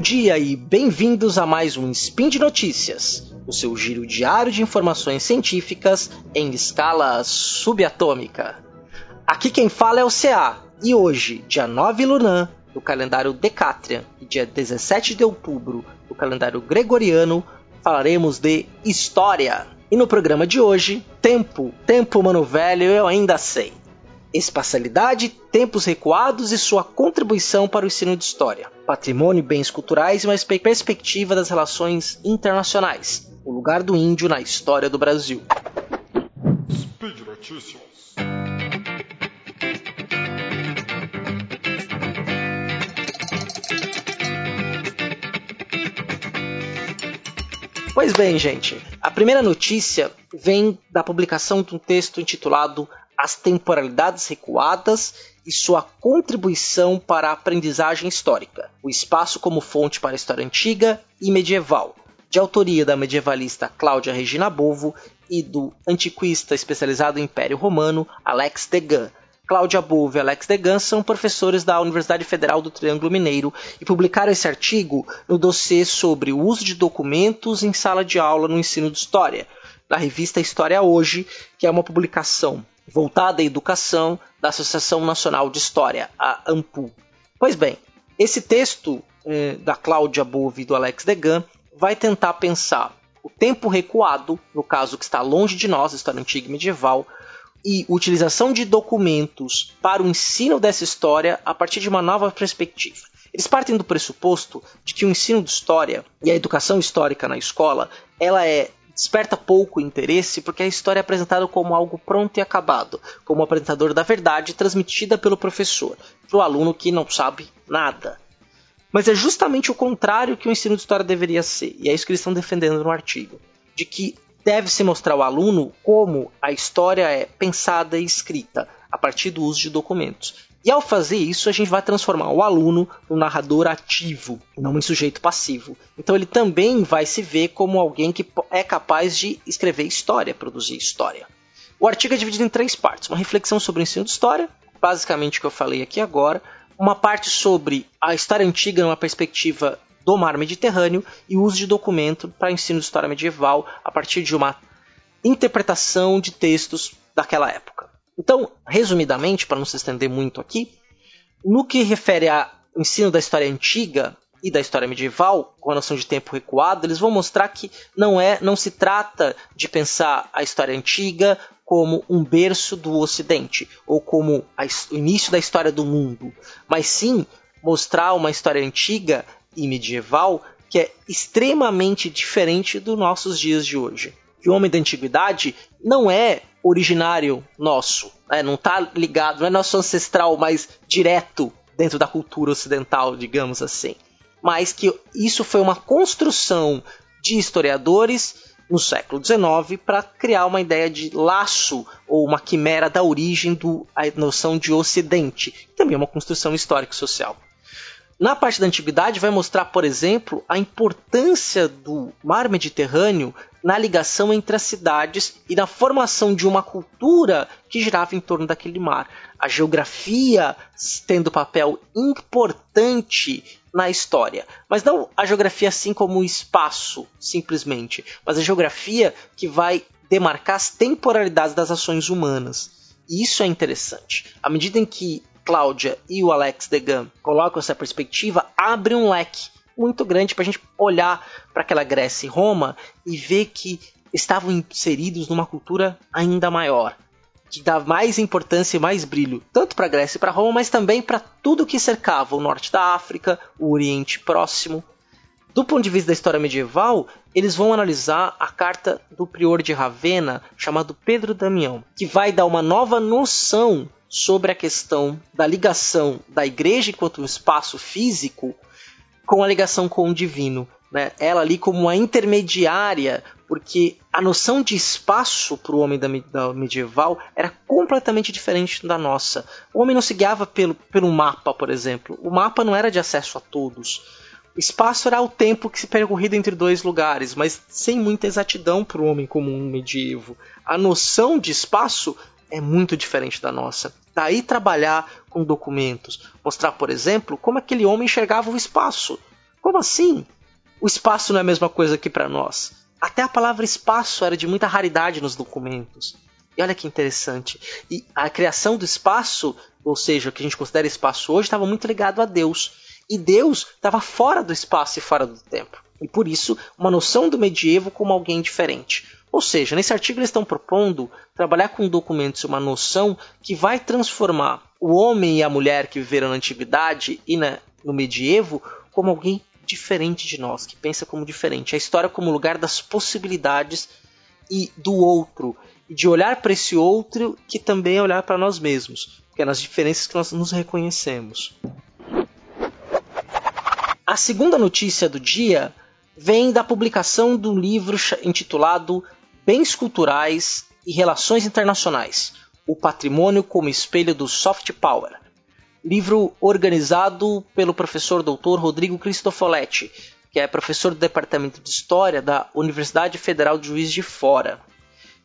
dia e bem-vindos a mais um Spin de Notícias, o seu giro diário de informações científicas em escala subatômica. Aqui quem fala é o CA, e hoje, dia 9 Lunan, do calendário Decatrian, e dia 17 de outubro, do calendário Gregoriano, falaremos de história. E no programa de hoje, tempo, tempo mano velho, eu ainda sei espacialidade, tempos recuados e sua contribuição para o ensino de história, patrimônio e bens culturais e uma perspectiva das relações internacionais, o lugar do índio na história do Brasil. Speed Notícias. Pois bem, gente, a primeira notícia vem da publicação de um texto intitulado as temporalidades recuadas e sua contribuição para a aprendizagem histórica, o espaço como fonte para a história antiga e medieval, de autoria da medievalista Cláudia Regina Bovo e do antiquista especializado em Império Romano Alex Degan. Cláudia Bovo e Alex Degan são professores da Universidade Federal do Triângulo Mineiro e publicaram esse artigo no dossiê sobre o uso de documentos em sala de aula no ensino de história, na revista História Hoje, que é uma publicação voltada à educação da Associação Nacional de História, a AMPU. Pois bem, esse texto eh, da Cláudia Bove e do Alex Degan vai tentar pensar o tempo recuado, no caso que está longe de nós, história antiga e medieval, e utilização de documentos para o ensino dessa história a partir de uma nova perspectiva. Eles partem do pressuposto de que o ensino de história e a educação histórica na escola ela é desperta pouco interesse porque a história é apresentada como algo pronto e acabado, como apresentador da verdade transmitida pelo professor, para o aluno que não sabe nada. Mas é justamente o contrário que o ensino de história deveria ser, e é isso que eles estão defendendo no artigo, de que deve-se mostrar ao aluno como a história é pensada e escrita a partir do uso de documentos. E ao fazer isso, a gente vai transformar o aluno num narrador ativo, não em sujeito passivo. Então ele também vai se ver como alguém que é capaz de escrever história, produzir história. O artigo é dividido em três partes: uma reflexão sobre o ensino de história, basicamente o que eu falei aqui agora, uma parte sobre a história antiga numa perspectiva do mar Mediterrâneo e o uso de documento para ensino de história medieval a partir de uma interpretação de textos daquela época. Então, resumidamente, para não se estender muito aqui, no que refere ao ensino da história antiga e da história medieval, com a noção de tempo recuado, eles vão mostrar que não é, não se trata de pensar a história antiga como um berço do Ocidente ou como a, o início da história do mundo, mas sim mostrar uma história antiga e medieval que é extremamente diferente dos nossos dias de hoje. O homem da antiguidade não é originário nosso, né? não está ligado, não é nosso ancestral mais direto dentro da cultura ocidental, digamos assim, mas que isso foi uma construção de historiadores no século XIX para criar uma ideia de laço ou uma quimera da origem da noção de Ocidente, que também é uma construção histórica e social. Na parte da antiguidade vai mostrar, por exemplo, a importância do mar Mediterrâneo na ligação entre as cidades e na formação de uma cultura que girava em torno daquele mar. A geografia tendo papel importante na história, mas não a geografia assim como o espaço, simplesmente, mas a geografia que vai demarcar as temporalidades das ações humanas. E isso é interessante. À medida em que Cláudia e o Alex Degan colocam essa perspectiva, abre um leque muito grande para a gente olhar para aquela Grécia e Roma e ver que estavam inseridos numa cultura ainda maior, que dá mais importância e mais brilho, tanto para a Grécia e para Roma, mas também para tudo que cercava o norte da África, o Oriente Próximo. Do ponto de vista da história medieval, eles vão analisar a carta do prior de Ravenna, chamado Pedro Damião, que vai dar uma nova noção sobre a questão da ligação da igreja enquanto um espaço físico com a ligação com o divino. Né? Ela ali como uma intermediária, porque a noção de espaço para o homem da, da, medieval era completamente diferente da nossa. O homem não se guiava pelo, pelo mapa, por exemplo. O mapa não era de acesso a todos. O espaço era o tempo que se percorrido entre dois lugares, mas sem muita exatidão para o homem comum medievo. A noção de espaço é muito diferente da nossa. Daí trabalhar com documentos, mostrar, por exemplo, como aquele homem enxergava o espaço. Como assim? O espaço não é a mesma coisa que para nós. Até a palavra espaço era de muita raridade nos documentos. E olha que interessante. E a criação do espaço, ou seja, o que a gente considera espaço hoje, estava muito ligado a Deus. E Deus estava fora do espaço e fora do tempo. E por isso, uma noção do medievo como alguém diferente. Ou seja, nesse artigo eles estão propondo trabalhar com documentos uma noção que vai transformar o homem e a mulher que viveram na antiguidade e na, no medievo como alguém diferente de nós, que pensa como diferente. A história como lugar das possibilidades e do outro, e de olhar para esse outro que também é olhar para nós mesmos, porque é nas diferenças que nós nos reconhecemos. A segunda notícia do dia vem da publicação do livro intitulado Bens Culturais e Relações Internacionais: O Patrimônio como Espelho do Soft Power. Livro organizado pelo professor Dr. Rodrigo Cristofoletti, que é professor do Departamento de História da Universidade Federal de Juiz de Fora.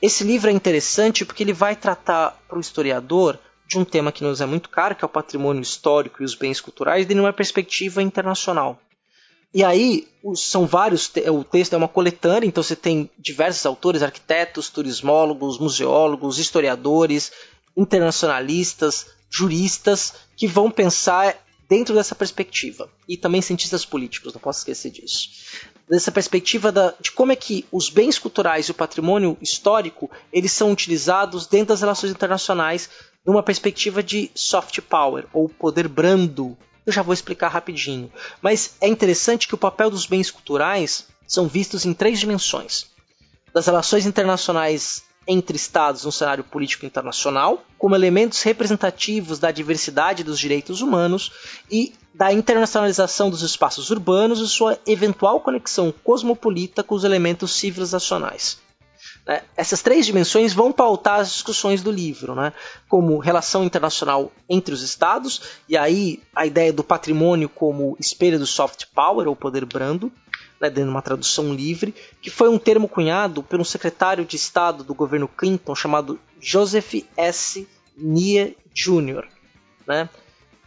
Esse livro é interessante porque ele vai tratar para o historiador de um tema que nos é muito caro, que é o patrimônio histórico e os bens culturais, de uma perspectiva internacional. E aí, são vários, o texto é uma coletânea, então você tem diversos autores, arquitetos, turismólogos, museólogos, historiadores, internacionalistas, juristas, que vão pensar dentro dessa perspectiva. E também cientistas políticos, não posso esquecer disso. Dessa perspectiva da, de como é que os bens culturais e o patrimônio histórico eles são utilizados dentro das relações internacionais numa perspectiva de soft power, ou poder brando eu já vou explicar rapidinho. Mas é interessante que o papel dos bens culturais são vistos em três dimensões: das relações internacionais entre estados no cenário político internacional, como elementos representativos da diversidade dos direitos humanos e da internacionalização dos espaços urbanos e sua eventual conexão cosmopolita com os elementos civilizacionais. Né? Essas três dimensões vão pautar as discussões do livro, né? como relação internacional entre os estados, e aí a ideia do patrimônio como espelho do soft power, ou poder brando, né, dando uma tradução livre, que foi um termo cunhado pelo secretário de Estado do governo Clinton chamado Joseph S. Nye Jr., né,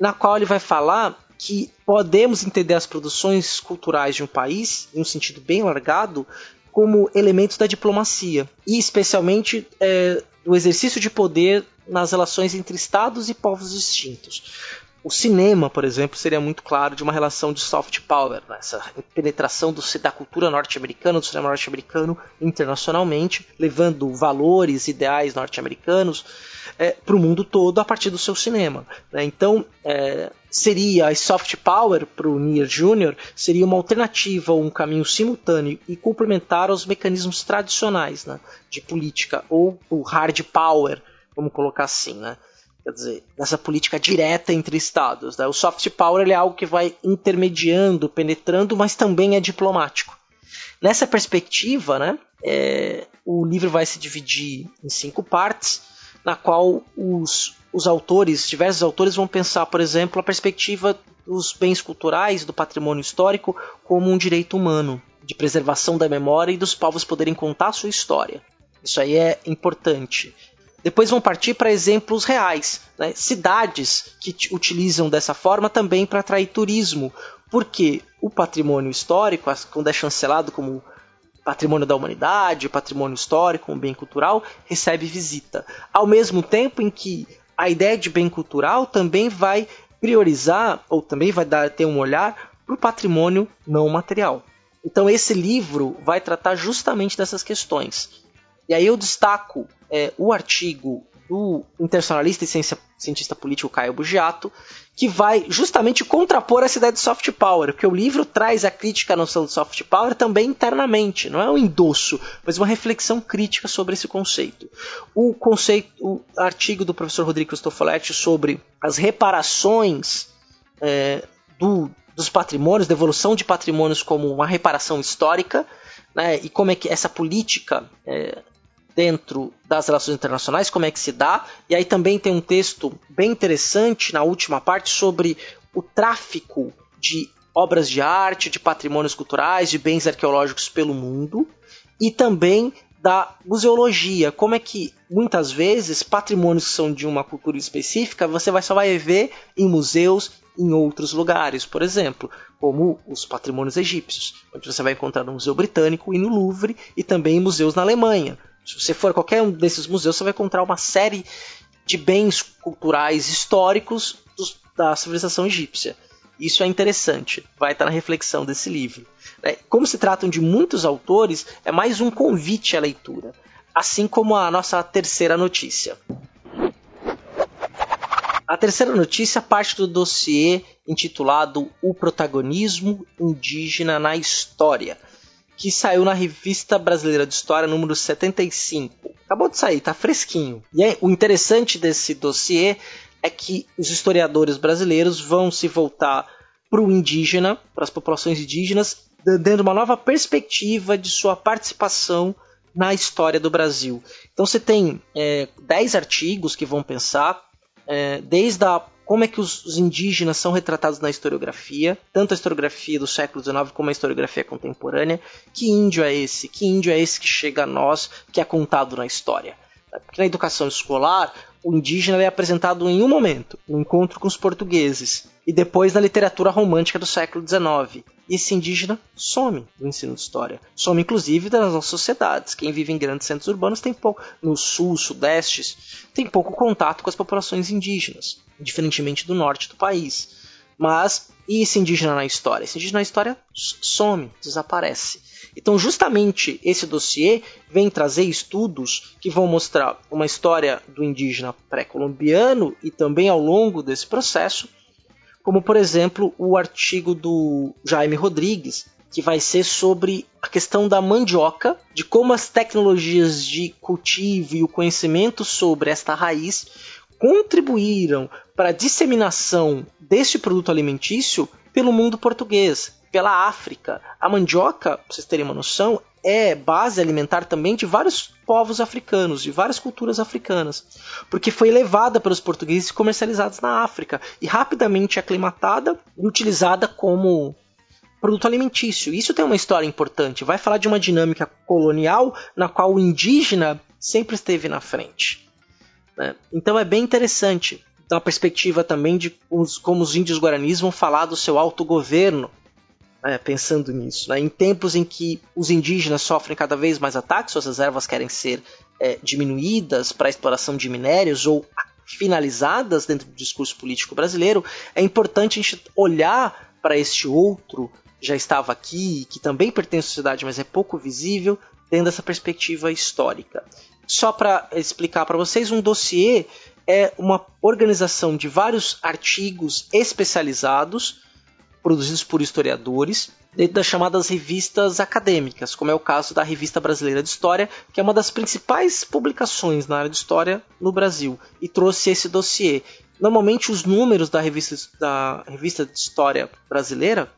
na qual ele vai falar que podemos entender as produções culturais de um país, em um sentido bem largado, como elementos da diplomacia e especialmente é, do exercício de poder nas relações entre estados e povos distintos. O cinema, por exemplo, seria muito claro de uma relação de soft power, né? essa penetração do, da cultura norte-americana, do cinema norte-americano internacionalmente, levando valores, ideais norte-americanos é, para o mundo todo a partir do seu cinema. Né? Então, é, seria a soft power para o Nier Jr. seria uma alternativa ou um caminho simultâneo e complementar aos mecanismos tradicionais né, de política ou o hard power, vamos colocar assim, né? Quer dizer, nessa política direta entre estados. Né? O soft power é algo que vai intermediando, penetrando, mas também é diplomático. Nessa perspectiva, né, é, o livro vai se dividir em cinco partes na qual os, os autores, diversos autores, vão pensar, por exemplo, a perspectiva dos bens culturais, do patrimônio histórico, como um direito humano, de preservação da memória e dos povos poderem contar sua história. Isso aí é importante. Depois vão partir para exemplos reais, né? cidades que utilizam dessa forma também para atrair turismo, porque o patrimônio histórico, quando é chancelado como patrimônio da humanidade, patrimônio histórico, um bem cultural, recebe visita. Ao mesmo tempo em que a ideia de bem cultural também vai priorizar, ou também vai dar, ter um olhar para o patrimônio não material. Então esse livro vai tratar justamente dessas questões. E aí eu destaco é, o artigo do internacionalista e cientista político Caio Bugiato, que vai justamente contrapor essa ideia de soft power, porque o livro traz a crítica à noção de soft power também internamente, não é um endosso, mas uma reflexão crítica sobre esse conceito. O conceito, o artigo do professor Rodrigo Cristofoletti sobre as reparações é, do, dos patrimônios, devolução de patrimônios como uma reparação histórica, né, e como é que essa política é, dentro das relações internacionais, como é que se dá. E aí também tem um texto bem interessante na última parte sobre o tráfico de obras de arte, de patrimônios culturais, de bens arqueológicos pelo mundo. E também da museologia, como é que muitas vezes patrimônios que são de uma cultura específica você vai, só vai ver em museus em outros lugares, por exemplo, como os patrimônios egípcios, onde você vai encontrar no Museu Britânico e no Louvre e também em museus na Alemanha. Se você for a qualquer um desses museus, você vai encontrar uma série de bens culturais históricos dos, da civilização egípcia. Isso é interessante, vai estar na reflexão desse livro. Né? Como se tratam de muitos autores, é mais um convite à leitura, assim como a nossa terceira notícia. A terceira notícia parte do dossiê intitulado O Protagonismo Indígena na História, que saiu na Revista Brasileira de História número 75. Acabou de sair, tá fresquinho. E aí, o interessante desse dossiê é que os historiadores brasileiros vão se voltar para o indígena, para as populações indígenas, dando uma nova perspectiva de sua participação na história do Brasil. Então você tem é, 10 artigos que vão pensar é, desde a, como é que os, os, indígenas são retratados na historiografia, tanto a historiografia do século XIX como a historiografia contemporânea. Que índio é esse? Que índio é esse que chega a nós, que é contado na história? Porque na educação escolar, o indígena é apresentado em um momento, no encontro com os portugueses, e depois na literatura romântica do século XIX. Esse indígena some do ensino de história. Some, inclusive, das nossas sociedades. Quem vive em grandes centros urbanos tem pouco, no sul, sudeste, tem pouco contato com as populações indígenas, diferentemente do norte do país. Mas, e esse indígena na história? Esse indígena na história some, desaparece. Então, justamente esse dossiê vem trazer estudos que vão mostrar uma história do indígena pré-colombiano e também ao longo desse processo, como por exemplo o artigo do Jaime Rodrigues, que vai ser sobre a questão da mandioca, de como as tecnologias de cultivo e o conhecimento sobre esta raiz contribuíram para a disseminação deste produto alimentício pelo mundo português, pela África. A mandioca, para vocês terem uma noção, é base alimentar também de vários povos africanos, de várias culturas africanas, porque foi levada pelos portugueses e comercializada na África e rapidamente aclimatada e utilizada como produto alimentício. Isso tem uma história importante. Vai falar de uma dinâmica colonial na qual o indígena sempre esteve na frente. Né? Então é bem interessante, da perspectiva também de como os índios guaranis vão falar do seu autogoverno é, pensando nisso. Né? Em tempos em que os indígenas sofrem cada vez mais ataques, suas reservas querem ser é, diminuídas para a exploração de minérios ou finalizadas dentro do discurso político brasileiro, é importante a gente olhar para este outro já estava aqui, que também pertence à sociedade, mas é pouco visível, tendo essa perspectiva histórica. Só para explicar para vocês, um dossiê é uma organização de vários artigos especializados produzidos por historiadores dentro das chamadas revistas acadêmicas, como é o caso da Revista Brasileira de História, que é uma das principais publicações na área de história no Brasil, e trouxe esse dossiê. Normalmente os números da revista, da revista de História Brasileira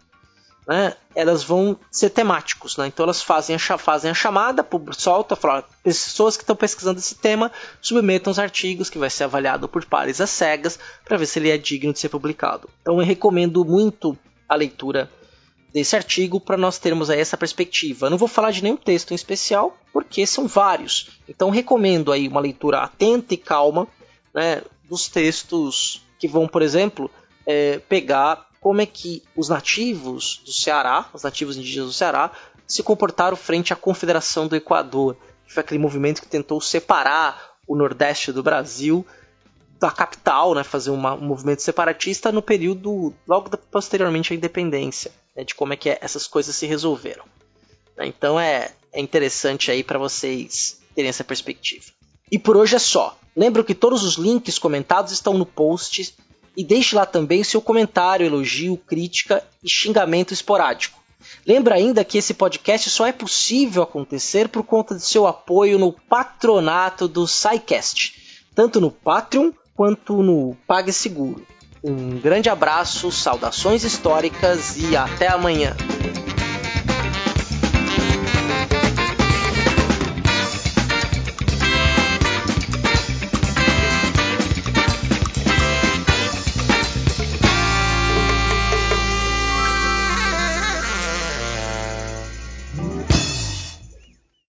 né, elas vão ser temáticos, né? Então elas fazem a, fazem a chamada, solta, falar, pessoas que estão pesquisando esse tema submetam os artigos que vai ser avaliado por pares às cegas para ver se ele é digno de ser publicado. Então eu recomendo muito a leitura desse artigo para nós termos aí essa perspectiva. Eu não vou falar de nenhum texto em especial, porque são vários. Então recomendo aí uma leitura atenta e calma né, dos textos que vão, por exemplo, é, pegar como é que os nativos do Ceará, os nativos indígenas do Ceará, se comportaram frente à Confederação do Equador, que foi aquele movimento que tentou separar o Nordeste do Brasil da capital, né, fazer uma, um movimento separatista no período logo da, posteriormente à independência, né, de como é que é, essas coisas se resolveram. Né, então é, é interessante aí para vocês terem essa perspectiva. E por hoje é só. Lembro que todos os links comentados estão no post e deixe lá também seu comentário, elogio, crítica e xingamento esporádico. Lembra ainda que esse podcast só é possível acontecer por conta de seu apoio no patronato do SciCast, tanto no Patreon quanto no PagSeguro. Um grande abraço, saudações históricas e até amanhã.